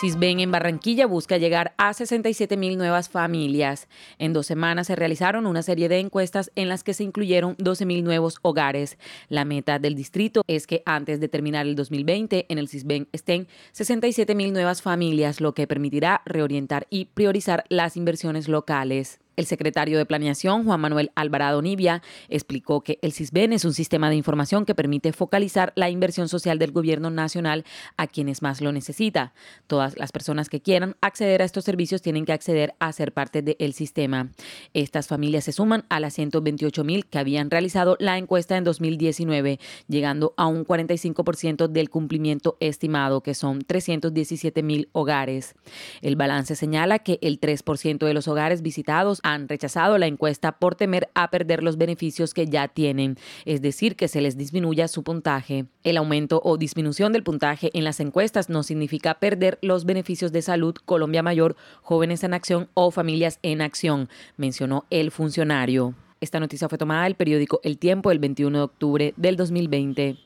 Cisben en Barranquilla busca llegar a 67 mil nuevas familias. En dos semanas se realizaron una serie de encuestas en las que se incluyeron 12 mil nuevos hogares. La meta del distrito es que antes de terminar el 2020 en el Cisben estén 67 mil nuevas familias, lo que permitirá reorientar y priorizar las inversiones locales. El secretario de Planeación, Juan Manuel Alvarado Nibia, explicó que el CISBEN es un sistema de información que permite focalizar la inversión social del gobierno nacional a quienes más lo necesita. Todas las personas que quieran acceder a estos servicios tienen que acceder a ser parte del sistema. Estas familias se suman a las 128 mil que habían realizado la encuesta en 2019, llegando a un 45% del cumplimiento estimado, que son 317 mil hogares. El balance señala que el 3% de los hogares visitados han rechazado la encuesta por temer a perder los beneficios que ya tienen, es decir, que se les disminuya su puntaje. El aumento o disminución del puntaje en las encuestas no significa perder los beneficios de salud Colombia Mayor, Jóvenes en Acción o Familias en Acción, mencionó el funcionario. Esta noticia fue tomada del periódico El Tiempo el 21 de octubre del 2020.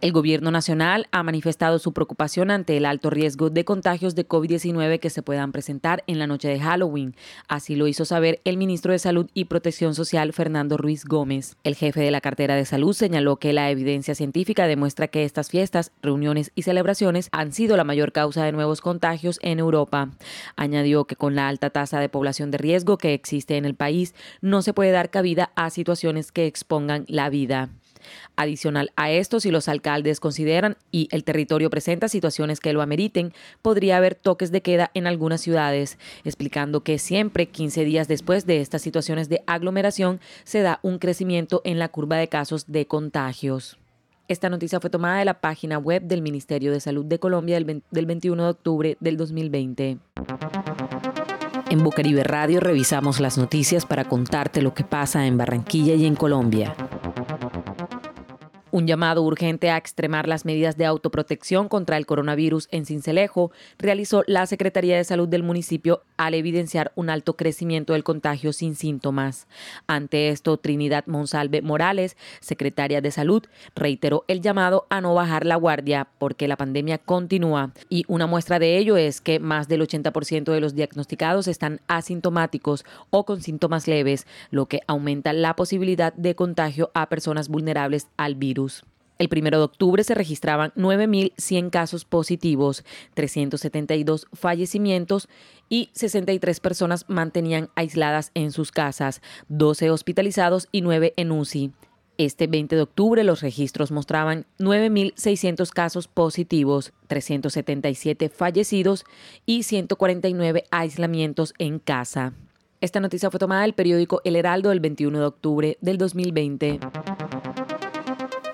El gobierno nacional ha manifestado su preocupación ante el alto riesgo de contagios de COVID-19 que se puedan presentar en la noche de Halloween. Así lo hizo saber el ministro de Salud y Protección Social, Fernando Ruiz Gómez. El jefe de la cartera de salud señaló que la evidencia científica demuestra que estas fiestas, reuniones y celebraciones han sido la mayor causa de nuevos contagios en Europa. Añadió que con la alta tasa de población de riesgo que existe en el país, no se puede dar cabida a situaciones que expongan la vida. Adicional a esto, si los alcaldes consideran y el territorio presenta situaciones que lo ameriten, podría haber toques de queda en algunas ciudades, explicando que siempre 15 días después de estas situaciones de aglomeración se da un crecimiento en la curva de casos de contagios. Esta noticia fue tomada de la página web del Ministerio de Salud de Colombia del, 21 de octubre del 2020. En Bucaribe Radio revisamos las noticias para contarte lo que pasa en Barranquilla y en Colombia. Un llamado urgente a extremar las medidas de autoprotección contra el coronavirus en Cincelejo realizó la Secretaría de Salud del municipio al evidenciar un alto crecimiento del contagio sin síntomas. Ante esto, Trinidad Monsalve Morales, secretaria de Salud, reiteró el llamado a no bajar la guardia porque la pandemia continúa y una muestra de ello es que más del 80% de los diagnosticados están asintomáticos o con síntomas leves, lo que aumenta la posibilidad de contagio a personas vulnerables al El 1 de octubre se registraban 9.100 casos positivos, 372 fallecimientos y 63 personas mantenían aisladas en sus casas, 12 hospitalizados y 9 en UCI. Este 20 de octubre los registros mostraban 9.600 casos positivos, 377 fallecidos y 149 aislamientos en casa. Esta noticia fue tomada del periódico El Heraldo el 21 de octubre del 2020.